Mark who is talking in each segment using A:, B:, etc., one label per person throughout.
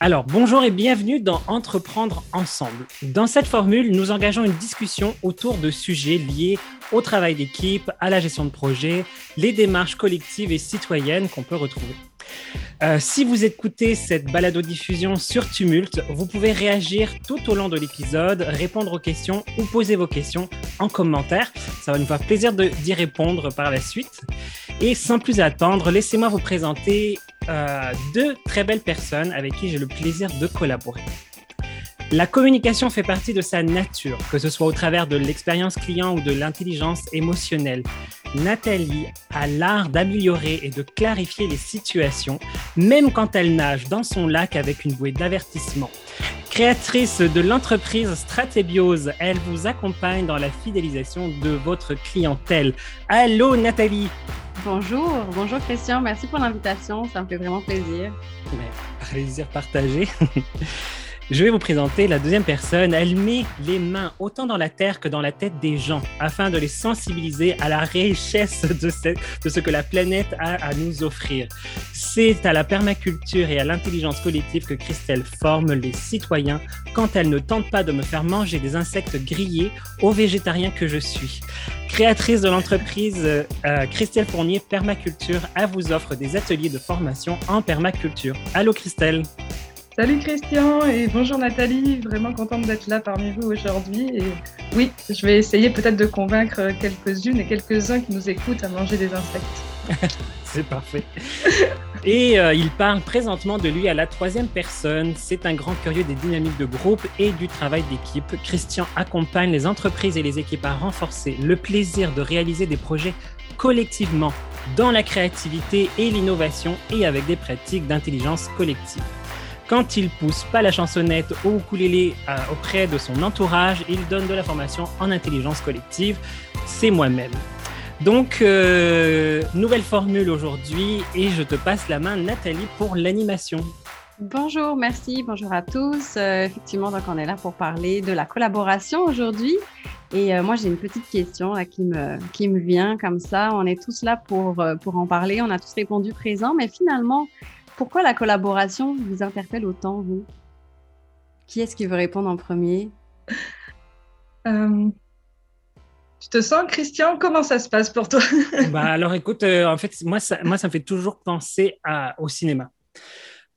A: Alors, bonjour et bienvenue dans Entreprendre ensemble. Dans cette formule, nous engageons une discussion autour de sujets liés au travail d'équipe, à la gestion de projet, les démarches collectives et citoyennes qu'on peut retrouver. Euh, si vous écoutez cette balado-diffusion sur Tumult, vous pouvez réagir tout au long de l'épisode, répondre aux questions ou poser vos questions en commentaire. Ça va nous faire plaisir d'y répondre par la suite. Et sans plus attendre, laissez-moi vous présenter euh, deux très belles personnes avec qui j'ai le plaisir de collaborer. La communication fait partie de sa nature, que ce soit au travers de l'expérience client ou de l'intelligence émotionnelle. Nathalie a l'art d'améliorer et de clarifier les situations, même quand elle nage dans son lac avec une bouée d'avertissement. Créatrice de l'entreprise Stratébiose, elle vous accompagne dans la fidélisation de votre clientèle. Allô Nathalie
B: Bonjour, bonjour Christian, merci pour l'invitation, ça me fait vraiment plaisir.
A: Mais, plaisir partagé. Je vais vous présenter la deuxième personne. Elle met les mains autant dans la terre que dans la tête des gens afin de les sensibiliser à la richesse de ce, que la planète a à nous offrir. C'est à la permaculture et à l'intelligence collective que Christelle forme les citoyens quand elle ne tente pas de me faire manger des insectes grillés aux végétariens que je suis. Créatrice de l'entreprise euh, Christelle Fournier Permaculture, elle vous offre des ateliers de formation en permaculture. Allô Christelle
C: Salut Christian et bonjour Nathalie, vraiment contente d'être là parmi vous aujourd'hui. Et oui, je vais essayer peut-être de convaincre quelques-unes et quelques-uns qui nous écoutent à manger des insectes.
A: C'est parfait. Et euh, il parle présentement de lui à la troisième personne. C'est un grand curieux des dynamiques de groupe et du travail d'équipe. Christian accompagne les entreprises et les équipes à renforcer le plaisir de réaliser des projets collectivement dans la créativité et l'innovation et avec des pratiques d'intelligence collective. Quand il pousse pas la chansonnette au ukulélé euh, auprès de son entourage, il donne de la formation en intelligence collective. C'est moi-même. Donc, euh, nouvelle formule aujourd'hui et je te passe la main, Nathalie, pour l'animation.
B: Bonjour, merci, bonjour à tous. Euh, effectivement, donc on est là pour parler de la collaboration aujourd'hui. Et moi, j'ai une petite question qui, me, qui me vient comme ça. On est tous là pour, pour en parler. On a tous répondu présent, mais finalement, pourquoi la collaboration vous interpelle autant, vous? Qui est-ce qui veut répondre en premier?
C: Euh, Tu te sens, Christian? Comment ça se passe pour toi?
A: Bah, Alors, écoute, euh, en fait, moi ça, moi, ça me fait toujours penser à, au cinéma.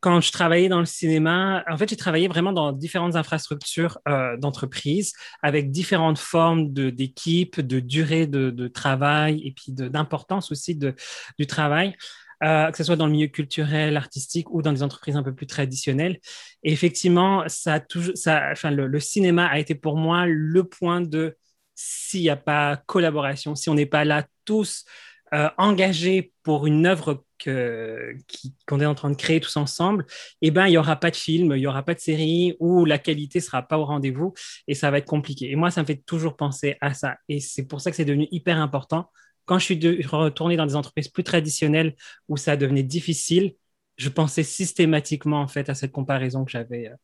A: Quand je travaillais dans le cinéma, en fait, j'ai travaillé vraiment dans différentes infrastructures euh, d'entreprise avec différentes formes d'équipes, de, durée de, de, travail et puis d'importance aussi de, du travail. Euh, que ce soit dans le milieu culturel, artistique ou dans des entreprises un peu plus traditionnelles. Et effectivement, ça ça, enfin, le, cinéma a été pour moi le point de s'il n'y a pas collaboration, si on n'est pas là tous euh, engagés pour une œuvre qu'on est en train de créer tous ensemble, eh ben, il n'y aura pas de film, il n'y aura pas de série où la qualité ne sera pas au rendez-vous et ça va être compliqué. Et moi, ça me fait toujours penser à ça. Et c'est pour ça que c'est devenu hyper important quand je suis retourné dans des entreprises plus traditionnelles où ça devenait difficile, je pensais systématiquement en fait à cette comparaison que j'avais euh,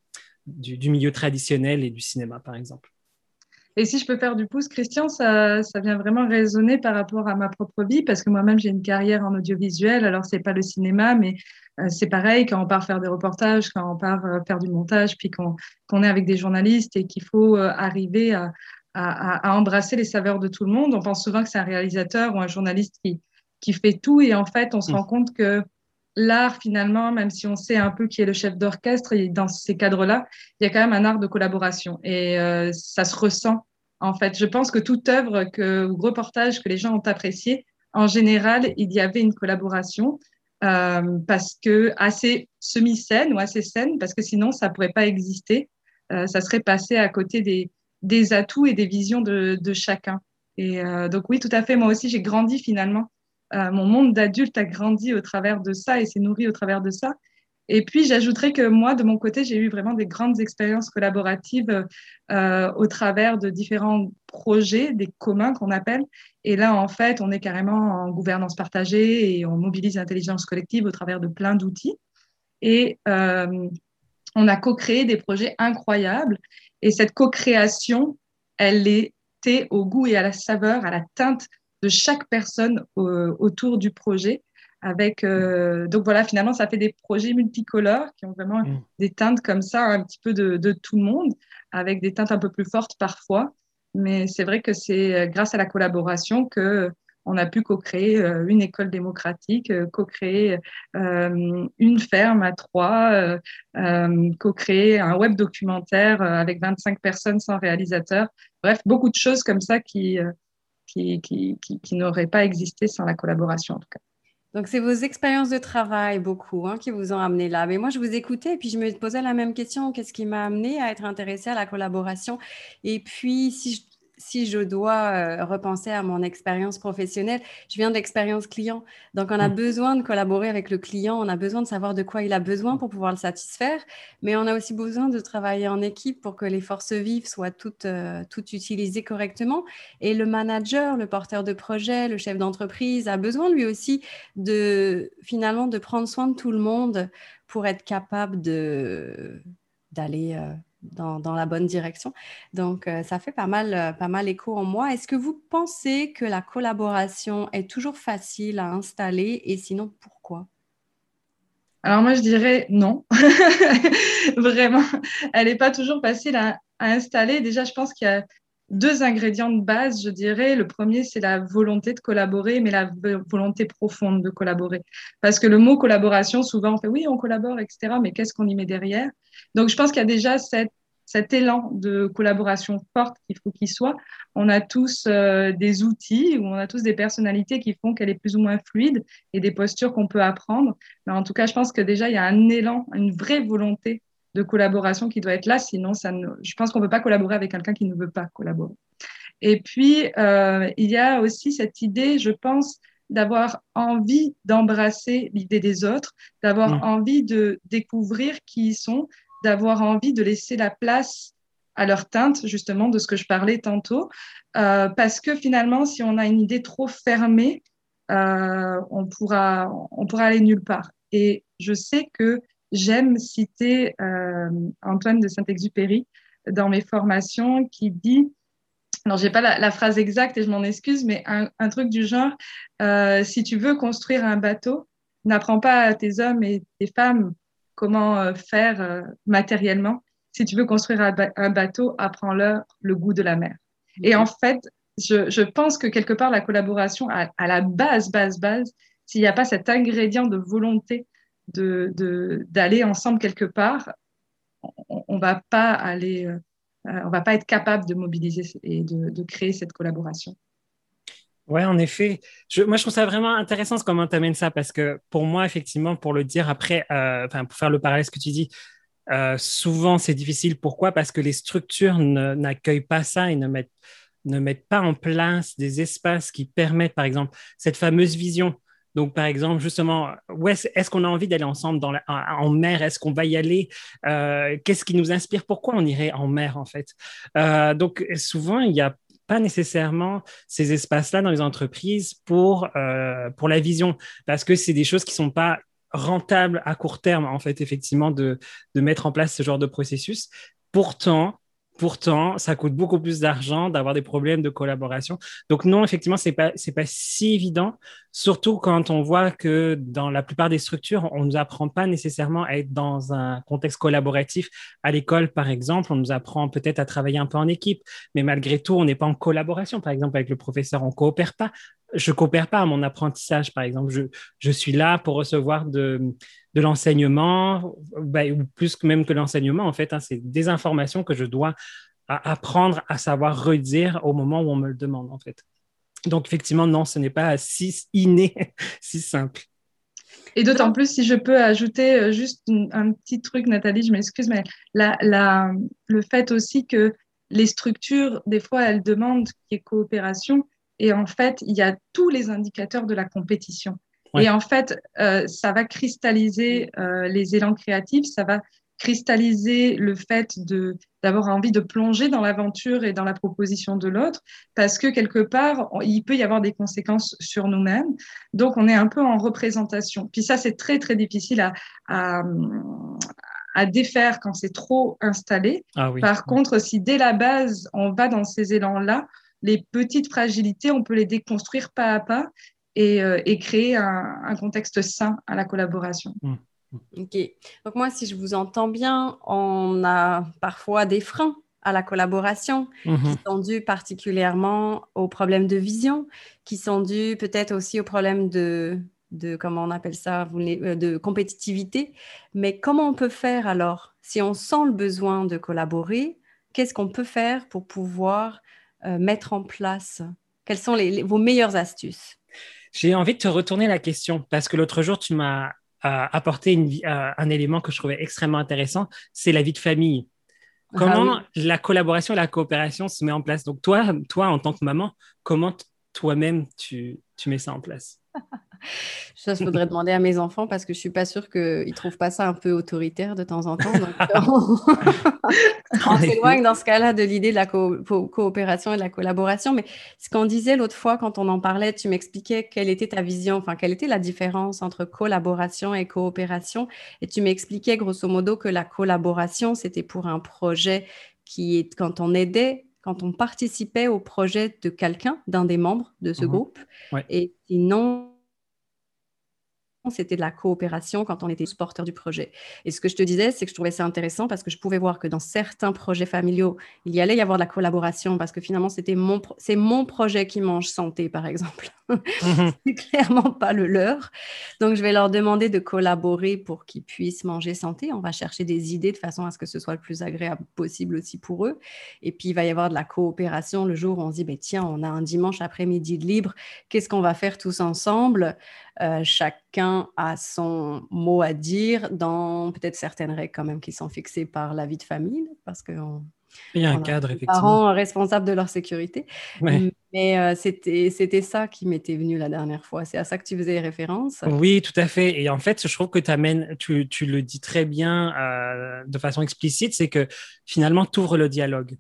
A: du, milieu traditionnel et du cinéma, par exemple.
C: Et si je peux faire du pouce, Christian, ça, vient vraiment résonner par rapport à ma propre vie, parce que moi-même, j'ai une carrière en audiovisuel. Alors, c'est pas le cinéma, mais euh, c'est pareil quand on part faire des reportages, quand on part euh, faire du montage, puis qu'on est avec des journalistes et qu'il faut arriver à, à, embrasser les saveurs de tout le monde. On pense souvent que c'est un réalisateur ou un journaliste qui, qui fait tout et en fait, on se rend mm. compte que l'art, finalement, même si on sait un peu qui est le chef d'orchestre, dans ces cadres-là, il y a quand même un art de collaboration et euh, ça se ressent. En fait, je pense que toute œuvre que, ou reportage que les gens ont apprécié, en général, il y avait une collaboration euh, parce que assez semi-scène ou assez scène, parce que sinon, ça pourrait pas exister. Euh, ça serait passé à côté des, des atouts et des visions de, chacun. Et euh, donc oui, tout à fait. Moi aussi, j'ai grandi finalement. Euh, mon monde d'adulte a grandi au travers de ça et s'est nourri au travers de ça. Et puis, j'ajouterais que moi, de mon côté, j'ai eu vraiment des grandes expériences collaboratives euh, au travers de différents projets, des communs qu'on appelle. Et là, en fait, on est carrément en gouvernance partagée et on mobilise l'intelligence collective au travers de plein d'outils. Et on a co-créé des projets incroyables. Et cette co-création, elle était au goût et à la saveur, à la teinte de chaque personne autour du projet. Avec, donc voilà, finalement, ça fait des projets multicolores qui ont vraiment mm. des teintes comme ça, un petit peu de, de, tout le monde, avec des teintes un peu plus fortes parfois. Mais c'est vrai que c'est grâce à la collaboration que on a pu co-créer euh, une école démocratique, euh, co-créer euh, une ferme à trois, co-créer un web documentaire avec 25 personnes sans réalisateur. Bref, beaucoup de choses comme ça qui, qui, qui, n'auraient pas existé sans la collaboration en tout cas.
B: Donc, c'est vos expériences de travail, beaucoup, hein, qui vous ont amené là. Mais moi, je vous écoutais et puis je me posais la même question. Qu'est-ce qui m'a amené à être intéressée à la collaboration? Et puis, si je si je dois euh, repenser à mon expérience professionnelle, je viens de l'expérience client. Donc, on a mmh. besoin de collaborer avec le client, on a besoin de savoir de quoi il a besoin pour pouvoir le satisfaire, mais on a aussi besoin de travailler en équipe pour que les forces vives soient toutes, euh, toutes utilisées correctement. Et le manager, le porteur de projet, le chef d'entreprise a besoin lui aussi de finalement de prendre soin de tout le monde pour être capable de d'aller euh, dans, la bonne direction. Donc, euh, ça fait pas mal, euh, pas mal écho en moi. Est-ce que vous pensez que la collaboration est toujours facile à installer et sinon, pourquoi?
C: Alors moi, je dirais non. Vraiment, elle n'est pas toujours facile à, installer. Déjà, je pense qu'il y a deux ingrédients de base, je dirais. Le premier, c'est la volonté de collaborer, mais la volonté profonde de collaborer. Parce que le mot collaboration, souvent, on fait oui, on collabore, etc., mais qu'est-ce qu'on y met derrière? Donc, je pense qu'il y a déjà cet élan de collaboration forte qu'il faut qu'il soit. On a tous euh, des outils ou on a tous des personnalités qui font qu'elle est plus ou moins fluide et des postures qu'on peut apprendre. Mais en tout cas, je pense que déjà, il y a un élan, une vraie volonté de collaboration qui doit être là, sinon ça ne, je pense qu'on ne peut pas collaborer avec quelqu'un qui ne veut pas collaborer. Et puis, euh, il y a aussi cette idée, je pense, d'avoir envie d'embrasser l'idée des autres, d'avoir mmh. envie de découvrir qui ils sont, d'avoir envie de laisser la place à leur teinte, justement, de ce que je parlais tantôt, euh, parce que finalement, si on a une idée trop fermée, euh, on, pourra, on pourra aller nulle part. Et je sais que j'aime citer euh, Antoine de Saint-Exupéry dans mes formations qui dit, alors j'ai pas la, phrase exacte et je m'en excuse, mais un, truc du genre, euh, si tu veux construire un bateau, n'apprends pas à tes hommes et tes femmes comment euh, faire matériellement. Si tu veux construire un, bateau, apprends-leur le goût de la mer. Et en fait, je, je, pense que quelque part, la collaboration, à, à la base, base, base, s'il n'y a pas cet ingrédient de volonté d'aller de, ensemble quelque part, on, ne va pas aller, euh, on va pas être capable de mobiliser et de, créer cette collaboration.
A: Ouais, en effet. Moi, je trouve ça vraiment intéressant comment tu amènes ça parce que pour moi, effectivement, pour le dire après, euh, pour faire le parallèle, ce que tu dis, euh, souvent c'est difficile. Pourquoi? Parce que les structures n'accueillent pas ça et ne mettent, ne mettent pas en place des espaces qui permettent, par exemple, cette fameuse vision donc, par exemple, justement, est-ce qu'on a envie d'aller ensemble en mer? Est-ce qu'on va y aller? Euh, Qu'est-ce qui nous inspire? Pourquoi on irait en mer, en fait? Euh, Donc, souvent, il n'y a pas nécessairement ces espaces-là dans les entreprises pour, euh, la vision, parce que c'est des choses qui ne sont pas rentables à court terme, en fait, effectivement, de mettre en place ce genre de processus. Pourtant, Pourtant, ça coûte beaucoup plus d'argent d'avoir des problèmes de collaboration. Donc non, effectivement, c'est pas pas si évident, surtout quand on voit que dans la plupart des structures, on nous apprend pas nécessairement à être dans un contexte collaboratif. À l'école, par exemple, on nous apprend peut-être à travailler un peu en équipe, mais malgré tout, on n'est pas en collaboration. Par exemple, avec le professeur, on coopère pas. Je coopère pas à mon apprentissage, par exemple. Je suis là pour recevoir de de l'enseignement, ou plus que même que l'enseignement, en fait, hein, c'est des informations que je dois apprendre à savoir redire au moment où on me le demande, en fait. Donc, effectivement, non, ce n'est pas si inné, si simple.
C: Et d'autant plus, si je peux ajouter euh, juste un petit truc, Nathalie, je m'excuse, mais la, le fait aussi que les structures, des fois, elles demandent qu'il y ait coopération, et en fait, il y a tous les indicateurs de la compétition. Et en fait, euh, ça va cristalliser euh, les élans créatifs, ça va cristalliser le fait de d'avoir envie de plonger dans l'aventure et dans la proposition de l'autre, parce que quelque part, il peut y avoir des conséquences sur nous-mêmes. Donc, on est un peu en représentation. Puis ça, c'est très, très difficile à, à, à défaire quand c'est trop installé. Ah Par contre, si dès la base, on va dans ces élans-là, les petites fragilités, on peut les déconstruire pas à pas et, et créer un, un, contexte sain à la collaboration. Mmh.
B: Ok. Donc moi, si je vous entends bien, on a parfois des freins à la collaboration qui mhm. sont dus particulièrement aux problèmes de vision, qui sont dus peut-être aussi aux problèmes de, de comment on appelle ça, euh, de compétitivité. Mais comment on peut faire alors? Si on sent le besoin de collaborer Qu'est-ce qu'on peut faire pour pouvoir euh, mettre en place? Quelles sont vos meilleures astuces?
A: J'ai envie de te retourner la question parce que l'autre jour, tu m'as apporté une, un élément que je trouvais extrêmement intéressant, c'est la vie de famille. Ah comment la collaboration et la coopération se met en place? Donc toi, toi en tant que maman, comment toi-même tu, tu mets ça en place?
B: Ça, il faudrait demander à mes enfants parce que je suis pas sûre qu'ils trouvent pas ça un peu autoritaire de temps en temps. on s'éloigne dans ce cas-là de l'idée de la coopération et de la collaboration. Mais ce qu'on disait l'autre fois quand on en parlait, tu m'expliquais quelle était ta vision, enfin quelle était la différence entre collaboration et coopération. Et tu m'expliquais grosso modo que la collaboration, c'était pour un projet qui est quand on aidait quand on participait au projet de quelqu'un, d'un des membres de ce mmh groupe. Et sinon, c'était de la coopération quand on était supporter du projet. Et ce que je te disais, c'est que je trouvais ça intéressant parce que je pouvais voir que dans certains projets familiaux, il y allait y avoir de la collaboration parce que finalement, c'était mon, c'est mon projet qui mange santé, par exemple. Mhm. c'est clairement pas le leur. Donc, je vais leur demander de collaborer pour qu'ils puissent manger santé. On va chercher des idées de façon à ce que ce soit le plus agréable possible aussi pour eux. Et puis, il va y avoir de la coopération le jour où on se dit, ben, tiens, on a un dimanche après-midi de libre. Qu'est-ce qu'on va faire tous ensemble? Euh, chacun a son mot à dire dans peut-être certaines règles quand même qui sont fixées par la vie de famille, parce que
A: il y a un cadre, effectivement.
B: Parents responsables de leur sécurité. Mais euh, c'était ça qui m'était venu la dernière fois. C'est à ça que tu faisais référence?
A: Oui, tout à fait. Et en fait, je trouve que amènes, tu, tu le dis très bien euh, de façon explicite, c'est que finalement, tu ouvres le dialogue.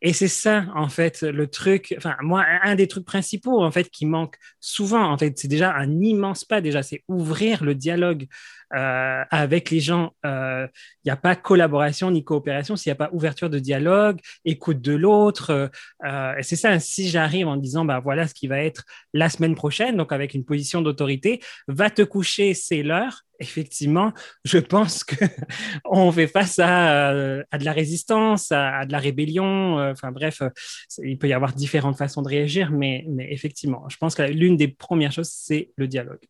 A: Et c'est ça, en fait, le truc, enfin, moi, un des trucs principaux, en fait, qui manque souvent, en fait, c'est déjà un immense pas, déjà, c'est ouvrir le dialogue euh, avec les gens. Il euh, n'y a pas collaboration ni coopération s'il n'y a pas ouverture de dialogue, écoute de l'autre. Euh, et c'est ça, si j'arrive en disant, bah voilà ce qui va être la semaine prochaine, donc avec une position d'autorité, va te coucher, c'est l'heure. Effectivement, je pense que on fait face à, à de la résistance, à, de la rébellion. Enfin bref, il peut y avoir différentes façons de réagir, mais, mais effectivement, je pense que l'une des premières choses, c'est le dialogue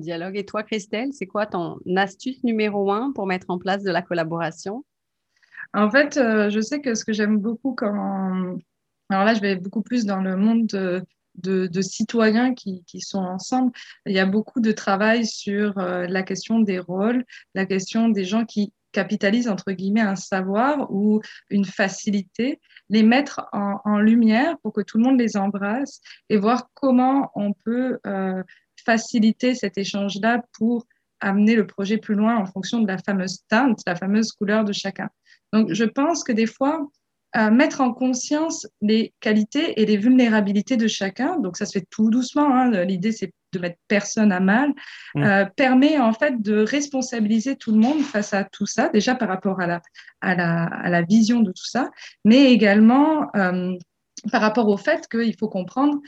B: dialogue. Et toi, Christelle, c'est quoi ton astuce numéro un pour mettre en place de la collaboration?
C: En fait, euh, je sais que ce que j'aime beaucoup quand... Alors là, je vais beaucoup plus dans le monde de, citoyens qui, sont ensemble. Il y a beaucoup de travail sur euh, la question des rôles, la question des gens qui capitalisent, entre guillemets, un savoir ou une facilité, les mettre en, lumière pour que tout le monde les embrasse et voir comment on peut... Euh, faciliter cet échange-là pour amener le projet plus loin en fonction de la fameuse teinte, la fameuse couleur de chacun. Donc, je pense que des fois, euh, mettre en conscience les qualités et les vulnérabilités de chacun, donc ça se fait tout doucement, hein, l'idée c'est de mettre personne à mal, mmh. euh, permet en fait de responsabiliser tout le monde face à tout ça, déjà par rapport à la, à la, à la vision de tout ça, mais également euh, par rapport au fait qu'il faut comprendre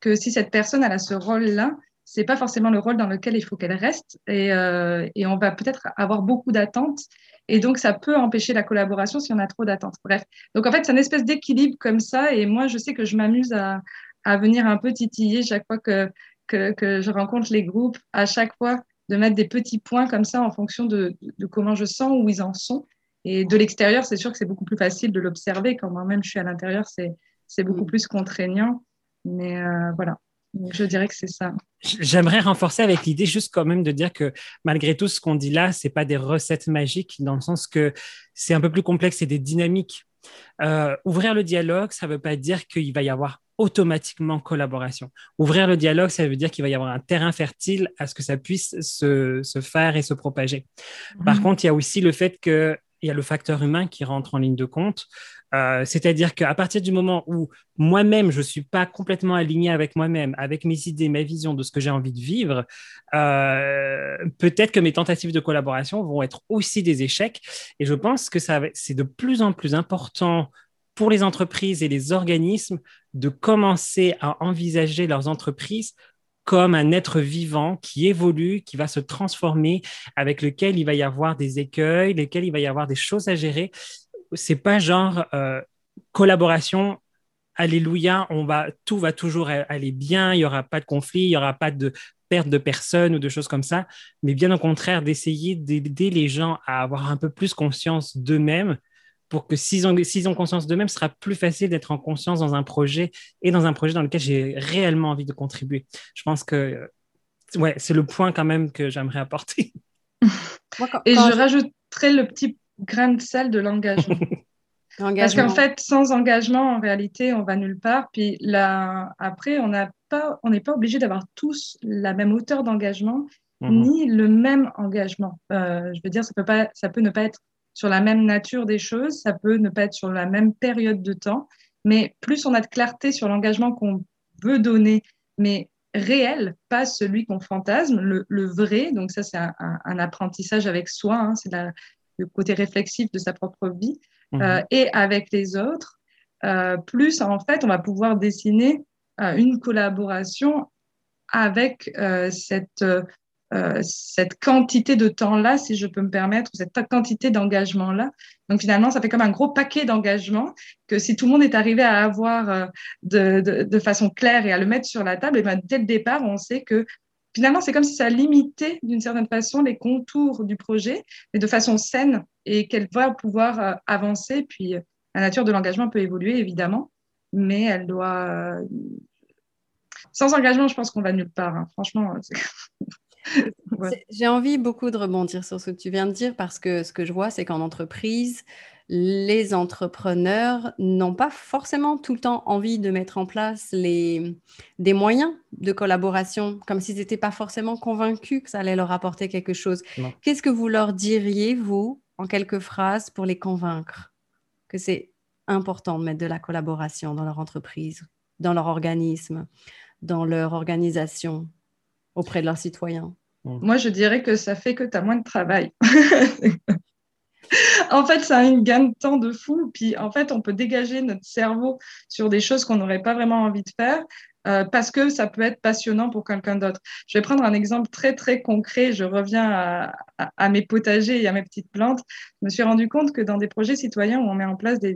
C: que si cette personne elle a ce rôle-là, c'est pas forcément le rôle dans lequel il faut qu'elle reste et, euh, et, on va peut-être avoir beaucoup d'attentes et donc ça peut empêcher la collaboration si on a trop d'attentes. Bref, donc en fait c'est une espèce d'équilibre comme ça et moi je sais que je m'amuse à, à, venir un peu titiller chaque fois que, que, que, je rencontre les groupes, à chaque fois de mettre des petits points comme ça en fonction de, de comment je sens où ils en sont. Et de l'extérieur, c'est sûr que c'est beaucoup plus facile de l'observer. Quand moi-même je suis à l'intérieur, c'est beaucoup mm. plus contraignant. Mais euh, voilà. Je dirais que c'est ça.
A: J'aimerais renforcer avec l'idée juste quand même de dire que malgré tout ce qu'on dit là, c'est pas des recettes magiques dans le sens que c'est un peu plus complexe, c'est des dynamiques. Euh, ouvrir le dialogue, ça ne veut pas dire qu'il va y avoir automatiquement collaboration. Ouvrir le dialogue, ça veut dire qu'il va y avoir un terrain fertile à ce que ça puisse se, se faire et se propager. Par mhm. contre, il y a aussi le fait qu'il y a le facteur humain qui rentre en ligne de compte. Euh, c'est-à-dire qu'à partir du moment où moi-même, je ne suis pas complètement aligné avec moi-même, avec mes idées, ma vision de ce que j'ai envie de vivre, euh, peut-être que mes tentatives de collaboration vont être aussi des échecs. Et je pense que c'est de plus en plus important pour les entreprises et les organismes de commencer à envisager leurs entreprises comme un être vivant qui évolue, qui va se transformer, avec lequel il va y avoir des écueils, lesquels il va y avoir des choses à gérer. C'est pas genre euh, collaboration. Alléluia, on va, tout va toujours aller bien, il n'y aura pas de conflit, il n'y aura pas de perte de personnes ou de choses comme ça, mais bien au contraire d'essayer d'aider les gens à avoir un peu plus conscience d'eux-mêmes pour que s'ils ont, ont, conscience d'eux-mêmes, ce sera plus facile d'être en conscience dans un projet et dans un projet dans lequel j'ai réellement envie de contribuer. Je pense que ouais, c'est le point quand même que j'aimerais apporter.
C: et je, rajouterais le petit grain de sel de l'engagement. Parce qu'en fait, sans engagement, en réalité, on va nulle part. Puis là, après, on n'a pas, on n'est pas obligé d'avoir tous la même hauteur d'engagement, mhm. ni le même engagement. Euh, je veux dire, ça peut pas, ça peut ne pas être sur la même nature des choses, ça peut ne pas être sur la même période de temps, mais plus on a de clarté sur l'engagement qu'on veut donner, mais réel, pas celui qu'on fantasme, le, vrai, donc ça c'est un, apprentissage avec soi, hein, c'est le côté réflexif de sa propre vie, mmh. euh, et avec les autres, euh, plus en fait on va pouvoir dessiner euh, une collaboration avec cette cette quantité de temps-là, si je peux me permettre, cette quantité d'engagement-là. Donc finalement, ça fait comme un gros paquet d'engagement que si tout le monde est arrivé à avoir euh, de, façon claire et à le mettre sur la table, et ben, dès le départ, on sait que finalement, c'est comme si ça limitait d'une certaine façon les contours du projet, mais de façon saine et qu'elle va pouvoir euh, avancer. Puis la nature de l'engagement peut évoluer, évidemment, mais elle doit... Sans engagement, je pense qu'on va nulle part. Hein. Franchement,
B: J'ai envie beaucoup de rebondir sur ce que tu viens de dire parce que ce que je vois, c'est qu'en entreprise, les entrepreneurs n'ont pas forcément tout le temps envie de mettre en place les, des moyens de collaboration, comme s'ils n'étaient pas forcément convaincus que ça allait leur apporter quelque chose. Qu'est-ce que vous leur diriez, vous, en quelques phrases, pour les convaincre que c'est important de mettre de la collaboration dans leur entreprise, dans leur organisme, dans leur organisation auprès de leurs citoyens?
C: Moi, je dirais que ça fait que tu as moins de travail. en fait, ça a une gain de temps de fou. Puis, en fait, on peut dégager notre cerveau sur des choses qu'on n'aurait pas vraiment envie de faire euh, parce que ça peut être passionnant pour quelqu'un d'autre. Je vais prendre un exemple très, très concret. Je reviens à, mes potagers et à mes petites plantes. Je me suis rendu compte que dans des projets citoyens où on met en place des,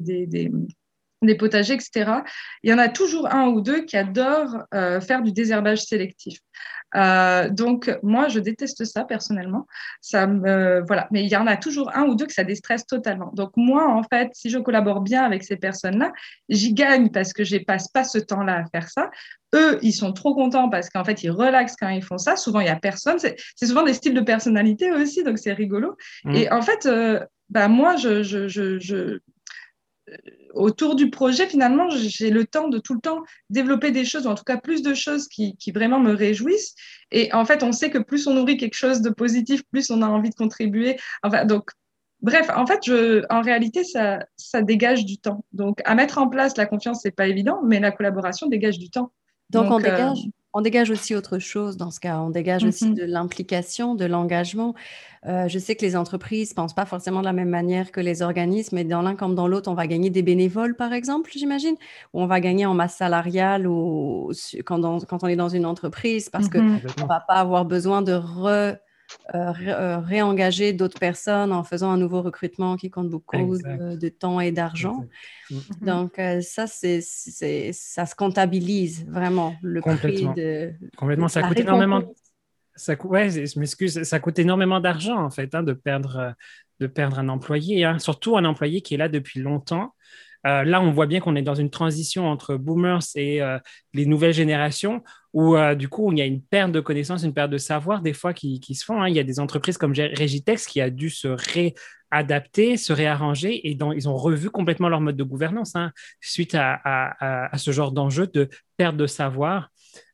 C: des potagers, etc. Il y en a toujours un ou deux qui adorent euh, faire du désherbage sélectif. Euh, donc moi, je déteste ça personnellement. Ça me voilà, mais il y en a toujours un ou deux que ça déstresse totalement. Donc moi, en fait, si je collabore bien avec ces personnes-là, j'y gagne parce que je passe pas ce temps-là à faire ça. Eux, ils sont trop contents parce qu'en fait, ils relaxent quand ils font ça. Souvent, il y a personne. C'est souvent des styles de personnalité aussi, donc c'est rigolo. Mmh. Et en fait, euh, bah moi, je, je, je autour du projet, finalement, j'ai le temps de tout le temps développer des choses, ou en tout cas plus de choses qui, vraiment me réjouissent. Et en fait, on sait que plus on nourrit quelque chose de positif, plus on a envie de contribuer. Enfin, donc, bref, en fait, je, en réalité, ça, ça dégage du temps. Donc, à mettre en place la confiance, c'est pas évident, mais la collaboration dégage du temps.
B: Donc, on euh, dégage on dégage aussi autre chose dans ce cas. On dégage aussi mmh de l'implication, de l'engagement. Euh, je sais que les entreprises ne pensent pas forcément de la même manière que les organismes, mais dans l'un comme dans l'autre, on va gagner des bénévoles, par exemple, j'imagine, ou on va gagner en masse salariale ou quand, on est dans une entreprise, parce qu'on mmh ne va pas avoir besoin de re euh, euh, réengager d'autres personnes en faisant un nouveau recrutement qui compte beaucoup de, temps et d'argent. Mm. Donc, euh, ça, c'est, ça se comptabilise vraiment, le prix de.
A: Complètement, ça coûte énormément. Ça, ouais, je m'excuse, ça coûte énormément d'argent, en fait, hein, de, perdre, de perdre un employé, hein. surtout un employé qui est là depuis longtemps. là, on voit bien qu'on est dans une transition entre boomers et les nouvelles générations où euh, du coup, il y a une perte de connaissances, une perte de savoir des fois qui, qui se font. Hein. Il y a des entreprises comme Regitex qui a dû se réadapter, se réarranger et ils ont revu complètement leur mode de gouvernance hein, suite à, à, à, ce genre d'enjeu de perte de savoir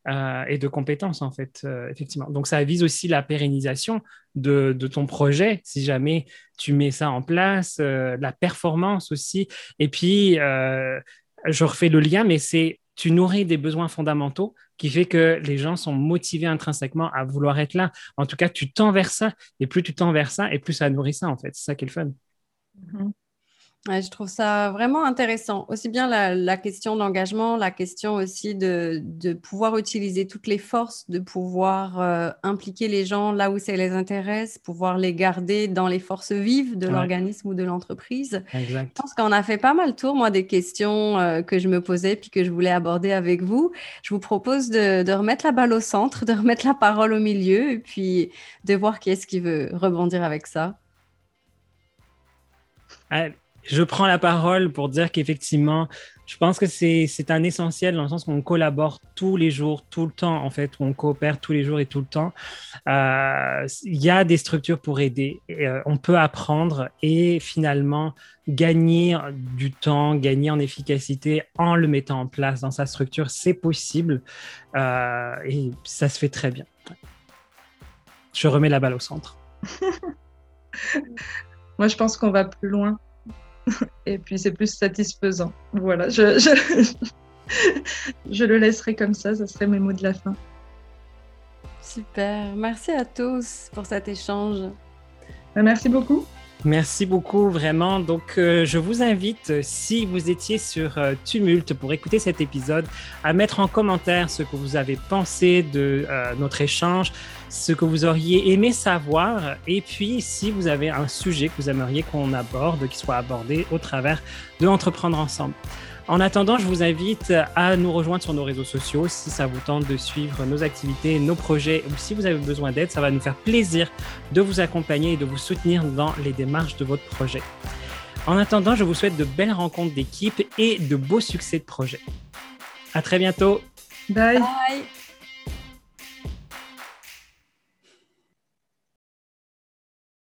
A: euh, et de compétences, en fait, euh, effectivement. Donc, ça vise aussi la pérennisation de, de, ton projet, si jamais tu mets ça en place, la performance aussi. Et puis, je refais le lien, mais c'est tu nourris des besoins fondamentaux qui fait que les gens sont motivés intrinsèquement à vouloir être là. En tout cas, tu tends vers ça, et plus tu tends vers ça, et plus ça nourrit ça, en fait. C'est ça qui est le fun.
B: Je trouve ça vraiment intéressant. Aussi bien la, question d'engagement, la question aussi de, pouvoir utiliser toutes les forces, de pouvoir euh, impliquer les gens là où ça les intéresse, pouvoir les garder dans les forces vives de l'organisme ou de l'entreprise. Je pense qu'on a fait pas mal tour, moi, des questions euh, que je me posais puis que je voulais aborder avec vous. Je vous propose de, remettre la balle au centre, de remettre la parole au milieu et puis de voir qui est-ce qui veut rebondir avec ça.
A: Allez je prends la parole pour dire qu'effectivement, je pense que c'est un essentiel dans le sens qu'on collabore tous les jours, tout le temps, en fait, on coopère tous les jours et tout le temps. Euh, il y a des structures pour aider. Euh, on peut apprendre et finalement gagner du temps, gagner en efficacité en le mettant en place dans sa structure. C'est possible euh, et ça se fait très bien. Je remets la balle au centre.
C: Moi, je pense qu'on va plus loin. et puis c'est plus satisfaisant. Voilà, je, je, le laisserai comme ça, ça serait mes mots de la fin.
B: Super, merci à tous pour cet échange.
C: Ben, merci beaucoup.
A: Merci beaucoup, vraiment. Donc, euh, je vous invite, si vous étiez sur euh, Tumult pour écouter cet épisode, à mettre en commentaire ce que vous avez pensé de euh, notre échange, ce que vous auriez aimé savoir, et puis si vous avez un sujet que vous aimeriez qu'on aborde, qui soit abordé au travers de Entreprendre ensemble. En attendant, je vous invite à nous rejoindre sur nos réseaux sociaux si ça vous tente de suivre nos activités, nos projets ou si vous avez besoin d'aide. Ça va nous faire plaisir de vous accompagner et de vous soutenir dans les démarches de votre projet. En attendant, je vous souhaite de belles rencontres d'équipe et de beaux succès de projet. À très bientôt.
C: Bye. Bye.